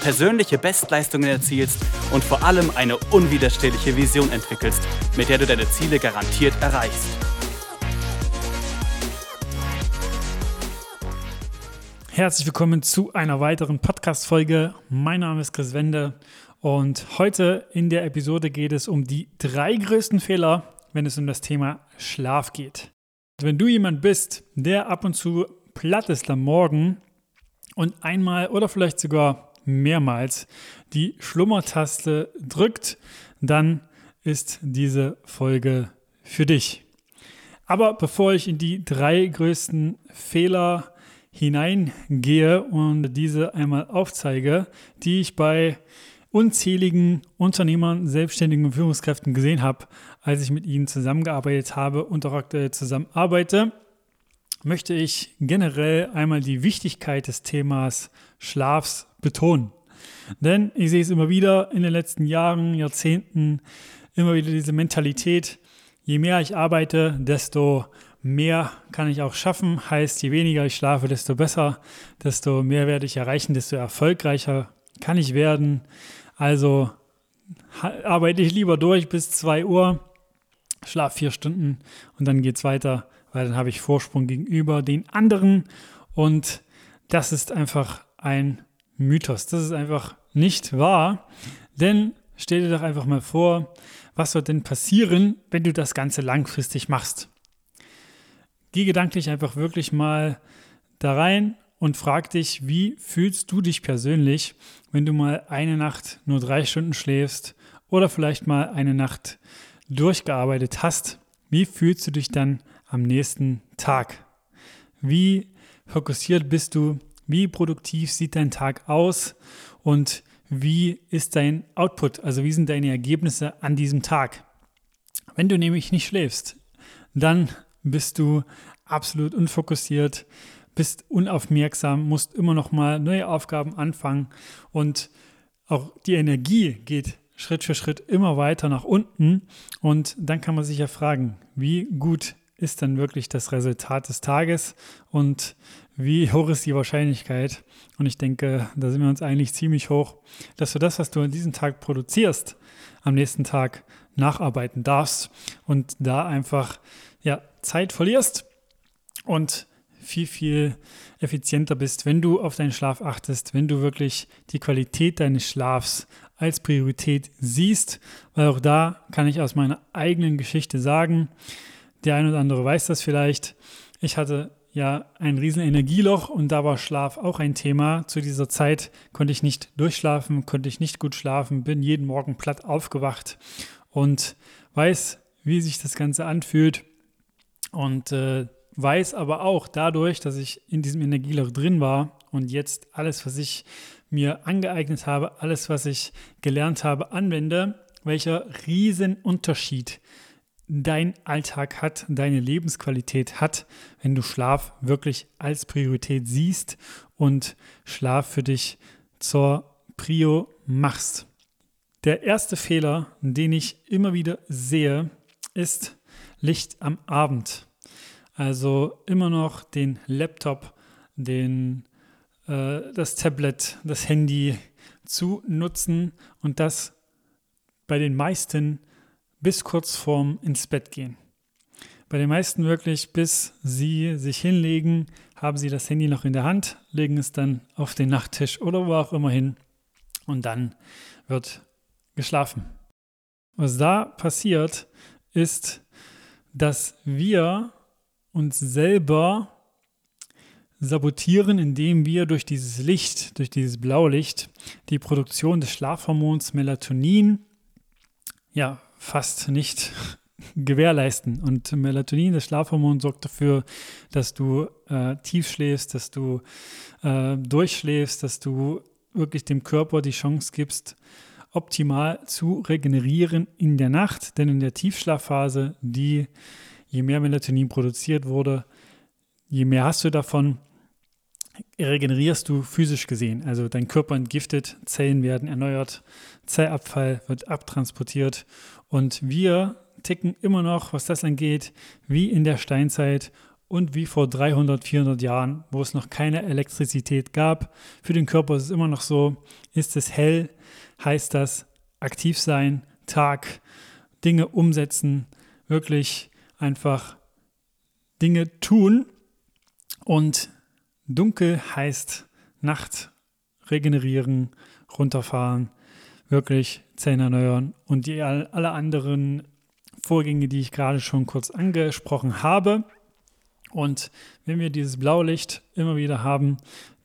persönliche Bestleistungen erzielst und vor allem eine unwiderstehliche Vision entwickelst, mit der du deine Ziele garantiert erreichst. Herzlich willkommen zu einer weiteren Podcast-Folge. Mein Name ist Chris Wende und heute in der Episode geht es um die drei größten Fehler, wenn es um das Thema Schlaf geht. Wenn du jemand bist, der ab und zu platt ist am Morgen und einmal oder vielleicht sogar mehrmals die Schlummertaste drückt, dann ist diese Folge für dich. Aber bevor ich in die drei größten Fehler hineingehe und diese einmal aufzeige, die ich bei unzähligen Unternehmern, Selbstständigen und Führungskräften gesehen habe, als ich mit ihnen zusammengearbeitet habe und auch aktuell zusammenarbeite, möchte ich generell einmal die Wichtigkeit des Themas Schlafs betonen. Denn ich sehe es immer wieder in den letzten Jahren, Jahrzehnten, immer wieder diese Mentalität, je mehr ich arbeite, desto mehr kann ich auch schaffen. Heißt, je weniger ich schlafe, desto besser, desto mehr werde ich erreichen, desto erfolgreicher kann ich werden. Also arbeite ich lieber durch bis 2 Uhr, schlafe vier Stunden und dann geht es weiter, weil dann habe ich Vorsprung gegenüber den anderen. Und das ist einfach ein Mythos. Das ist einfach nicht wahr. Denn stell dir doch einfach mal vor, was wird denn passieren, wenn du das Ganze langfristig machst? Geh gedanklich einfach wirklich mal da rein und frag dich, wie fühlst du dich persönlich, wenn du mal eine Nacht nur drei Stunden schläfst oder vielleicht mal eine Nacht durchgearbeitet hast? Wie fühlst du dich dann am nächsten Tag? Wie fokussiert bist du wie produktiv sieht dein Tag aus und wie ist dein Output, also wie sind deine Ergebnisse an diesem Tag. Wenn du nämlich nicht schläfst, dann bist du absolut unfokussiert, bist unaufmerksam, musst immer noch mal neue Aufgaben anfangen und auch die Energie geht Schritt für Schritt immer weiter nach unten. Und dann kann man sich ja fragen, wie gut ist dann wirklich das Resultat des Tages? Und wie hoch ist die Wahrscheinlichkeit? Und ich denke, da sind wir uns eigentlich ziemlich hoch, dass du das, was du an diesem Tag produzierst, am nächsten Tag nacharbeiten darfst und da einfach ja, Zeit verlierst und viel, viel effizienter bist, wenn du auf deinen Schlaf achtest, wenn du wirklich die Qualität deines Schlafs als Priorität siehst, weil auch da kann ich aus meiner eigenen Geschichte sagen, der ein oder andere weiß das vielleicht, ich hatte ja ein riesen Energieloch und da war Schlaf auch ein Thema. Zu dieser Zeit konnte ich nicht durchschlafen, konnte ich nicht gut schlafen, bin jeden Morgen platt aufgewacht und weiß, wie sich das Ganze anfühlt und äh, weiß aber auch dadurch, dass ich in diesem Energieloch drin war und jetzt alles, was ich mir angeeignet habe, alles, was ich gelernt habe, anwende, welcher Riesenunterschied dein Alltag hat, deine Lebensqualität hat, wenn du Schlaf wirklich als Priorität siehst und Schlaf für dich zur Prio machst. Der erste Fehler, den ich immer wieder sehe, ist Licht am Abend. Also immer noch den Laptop, den, äh, das Tablet, das Handy zu nutzen und das bei den meisten bis kurz vorm ins Bett gehen. Bei den meisten wirklich, bis sie sich hinlegen, haben sie das Handy noch in der Hand, legen es dann auf den Nachttisch oder wo auch immer hin und dann wird geschlafen. Was da passiert, ist, dass wir uns selber sabotieren, indem wir durch dieses Licht, durch dieses Blaulicht, die Produktion des Schlafhormons Melatonin ja, fast nicht gewährleisten. Und Melatonin, das Schlafhormon, sorgt dafür, dass du äh, tief schläfst, dass du äh, durchschläfst, dass du wirklich dem Körper die Chance gibst, optimal zu regenerieren in der Nacht, denn in der Tiefschlafphase, die je mehr Melatonin produziert wurde, je mehr hast du davon, regenerierst du physisch gesehen. Also dein Körper entgiftet, Zellen werden erneuert, Zellabfall wird abtransportiert und wir ticken immer noch, was das angeht, wie in der Steinzeit und wie vor 300, 400 Jahren, wo es noch keine Elektrizität gab. Für den Körper ist es immer noch so, ist es hell, heißt das aktiv sein, Tag, Dinge umsetzen, wirklich einfach Dinge tun und dunkel heißt Nacht regenerieren, runterfahren, wirklich Zähne erneuern und die alle anderen Vorgänge, die ich gerade schon kurz angesprochen habe. Und wenn wir dieses Blaulicht immer wieder haben,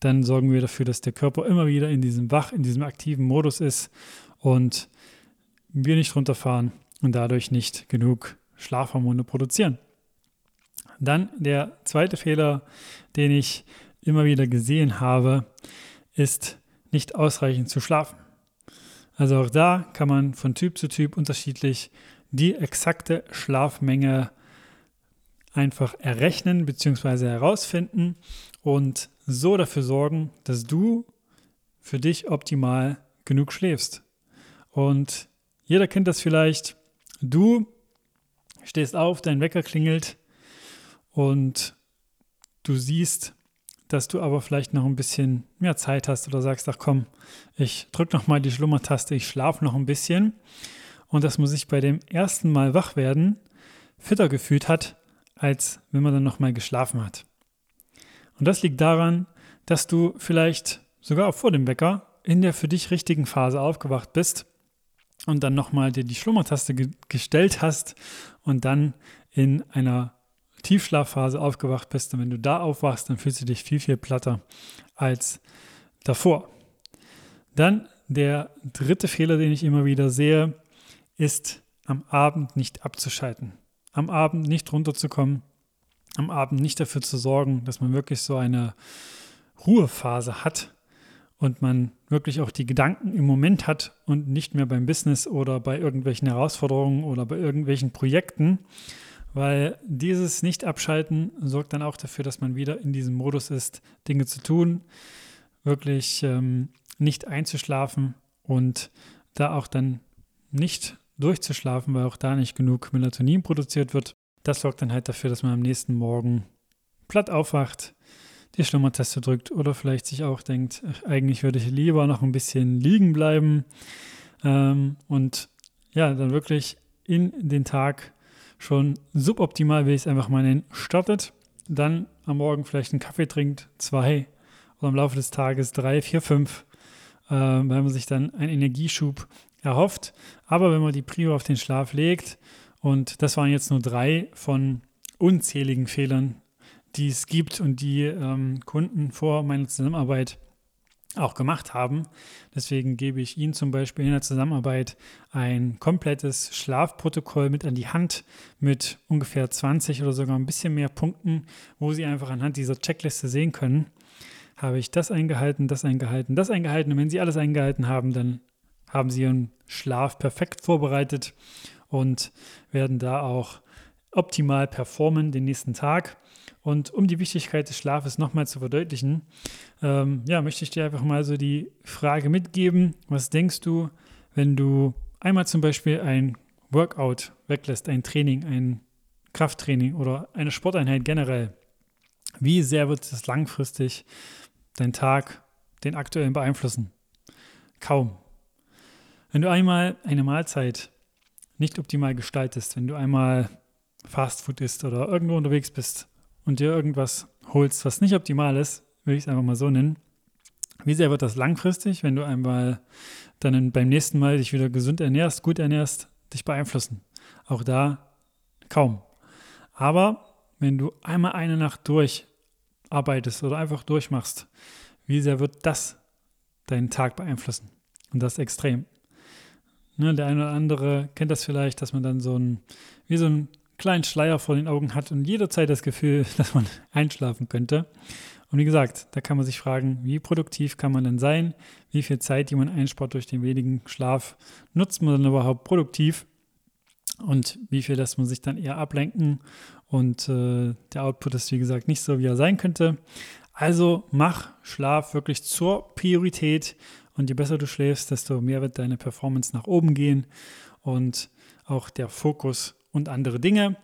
dann sorgen wir dafür, dass der Körper immer wieder in diesem wach, in diesem aktiven Modus ist und wir nicht runterfahren und dadurch nicht genug Schlafhormone produzieren. Dann der zweite Fehler, den ich immer wieder gesehen habe, ist nicht ausreichend zu schlafen. Also auch da kann man von Typ zu Typ unterschiedlich die exakte Schlafmenge einfach errechnen bzw. herausfinden und so dafür sorgen, dass du für dich optimal genug schläfst. Und jeder kennt das vielleicht. Du stehst auf, dein Wecker klingelt und du siehst, dass du aber vielleicht noch ein bisschen mehr Zeit hast oder sagst, ach komm, ich drücke noch mal die Schlummertaste, ich schlafe noch ein bisschen und dass man sich bei dem ersten Mal wach werden fitter gefühlt hat, als wenn man dann noch mal geschlafen hat. Und das liegt daran, dass du vielleicht sogar auch vor dem Wecker in der für dich richtigen Phase aufgewacht bist und dann nochmal dir die Schlummertaste ge gestellt hast und dann in einer Tiefschlafphase aufgewacht bist. Und wenn du da aufwachst, dann fühlst du dich viel, viel platter als davor. Dann der dritte Fehler, den ich immer wieder sehe, ist am Abend nicht abzuschalten. Am Abend nicht runterzukommen, am Abend nicht dafür zu sorgen, dass man wirklich so eine Ruhephase hat und man wirklich auch die Gedanken im Moment hat und nicht mehr beim Business oder bei irgendwelchen Herausforderungen oder bei irgendwelchen Projekten, weil dieses Nicht-Abschalten sorgt dann auch dafür, dass man wieder in diesem Modus ist, Dinge zu tun, wirklich ähm, nicht einzuschlafen und da auch dann nicht durchzuschlafen, weil auch da nicht genug Melatonin produziert wird. Das sorgt dann halt dafür, dass man am nächsten Morgen platt aufwacht, die Schlummertaste drückt oder vielleicht sich auch denkt, eigentlich würde ich lieber noch ein bisschen liegen bleiben ähm, und ja, dann wirklich in den Tag schon suboptimal, will ich es einfach mal nennen, startet, dann am Morgen vielleicht einen Kaffee trinkt, zwei oder im Laufe des Tages drei, vier, fünf, äh, weil man sich dann einen Energieschub erhofft. Aber wenn man die Prio auf den Schlaf legt, und das waren jetzt nur drei von unzähligen Fehlern, die es gibt und die ähm, Kunden vor meiner Zusammenarbeit auch gemacht haben. Deswegen gebe ich Ihnen zum Beispiel in der Zusammenarbeit ein komplettes Schlafprotokoll mit an die Hand mit ungefähr 20 oder sogar ein bisschen mehr Punkten, wo Sie einfach anhand dieser Checkliste sehen können, habe ich das eingehalten, das eingehalten, das eingehalten. Und wenn Sie alles eingehalten haben, dann haben Sie Ihren Schlaf perfekt vorbereitet und werden da auch optimal performen den nächsten Tag. Und um die Wichtigkeit des Schlafes nochmal zu verdeutlichen, ähm, ja, möchte ich dir einfach mal so die Frage mitgeben, was denkst du, wenn du einmal zum Beispiel ein Workout weglässt, ein Training, ein Krafttraining oder eine Sporteinheit generell, wie sehr wird es langfristig deinen Tag, den aktuellen beeinflussen? Kaum. Wenn du einmal eine Mahlzeit nicht optimal gestaltest, wenn du einmal Fastfood isst oder irgendwo unterwegs bist und dir irgendwas holst, was nicht optimal ist, will ich es einfach mal so nennen, wie sehr wird das langfristig, wenn du einmal dann beim nächsten Mal dich wieder gesund ernährst, gut ernährst, dich beeinflussen? Auch da kaum. Aber wenn du einmal eine Nacht durcharbeitest oder einfach durchmachst, wie sehr wird das deinen Tag beeinflussen? Und das extrem. Ne, der eine oder andere kennt das vielleicht, dass man dann so ein, wie so ein kleinen Schleier vor den Augen hat und jederzeit das Gefühl, dass man einschlafen könnte. Und wie gesagt, da kann man sich fragen, wie produktiv kann man denn sein? Wie viel Zeit, die man einspart durch den wenigen Schlaf, nutzt man dann überhaupt produktiv? Und wie viel lässt man sich dann eher ablenken? Und äh, der Output ist, wie gesagt, nicht so, wie er sein könnte. Also mach Schlaf wirklich zur Priorität. Und je besser du schläfst, desto mehr wird deine Performance nach oben gehen und auch der Fokus und andere Dinge.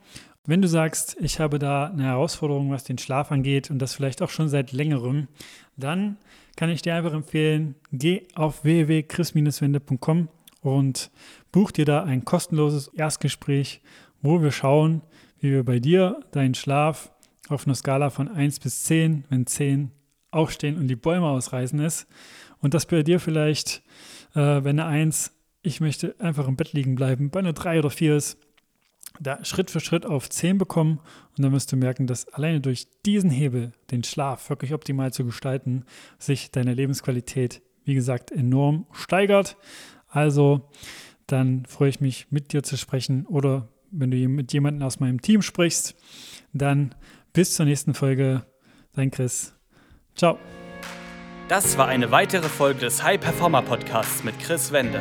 Wenn du sagst, ich habe da eine Herausforderung, was den Schlaf angeht und das vielleicht auch schon seit längerem, dann kann ich dir einfach empfehlen, geh auf www.chris-wende.com und buch dir da ein kostenloses Erstgespräch, wo wir schauen, wie wir bei dir deinen Schlaf auf einer Skala von 1 bis 10, wenn 10 aufstehen und die Bäume ausreißen ist. Und das bei dir vielleicht, äh, wenn eine 1, ich möchte einfach im Bett liegen bleiben, bei einer 3 oder 4 ist, da Schritt für Schritt auf 10 bekommen und dann wirst du merken, dass alleine durch diesen Hebel, den Schlaf wirklich optimal zu gestalten, sich deine Lebensqualität, wie gesagt, enorm steigert. Also dann freue ich mich, mit dir zu sprechen oder wenn du mit jemandem aus meinem Team sprichst, dann bis zur nächsten Folge. Dein Chris. Ciao. Das war eine weitere Folge des High Performer Podcasts mit Chris Wende.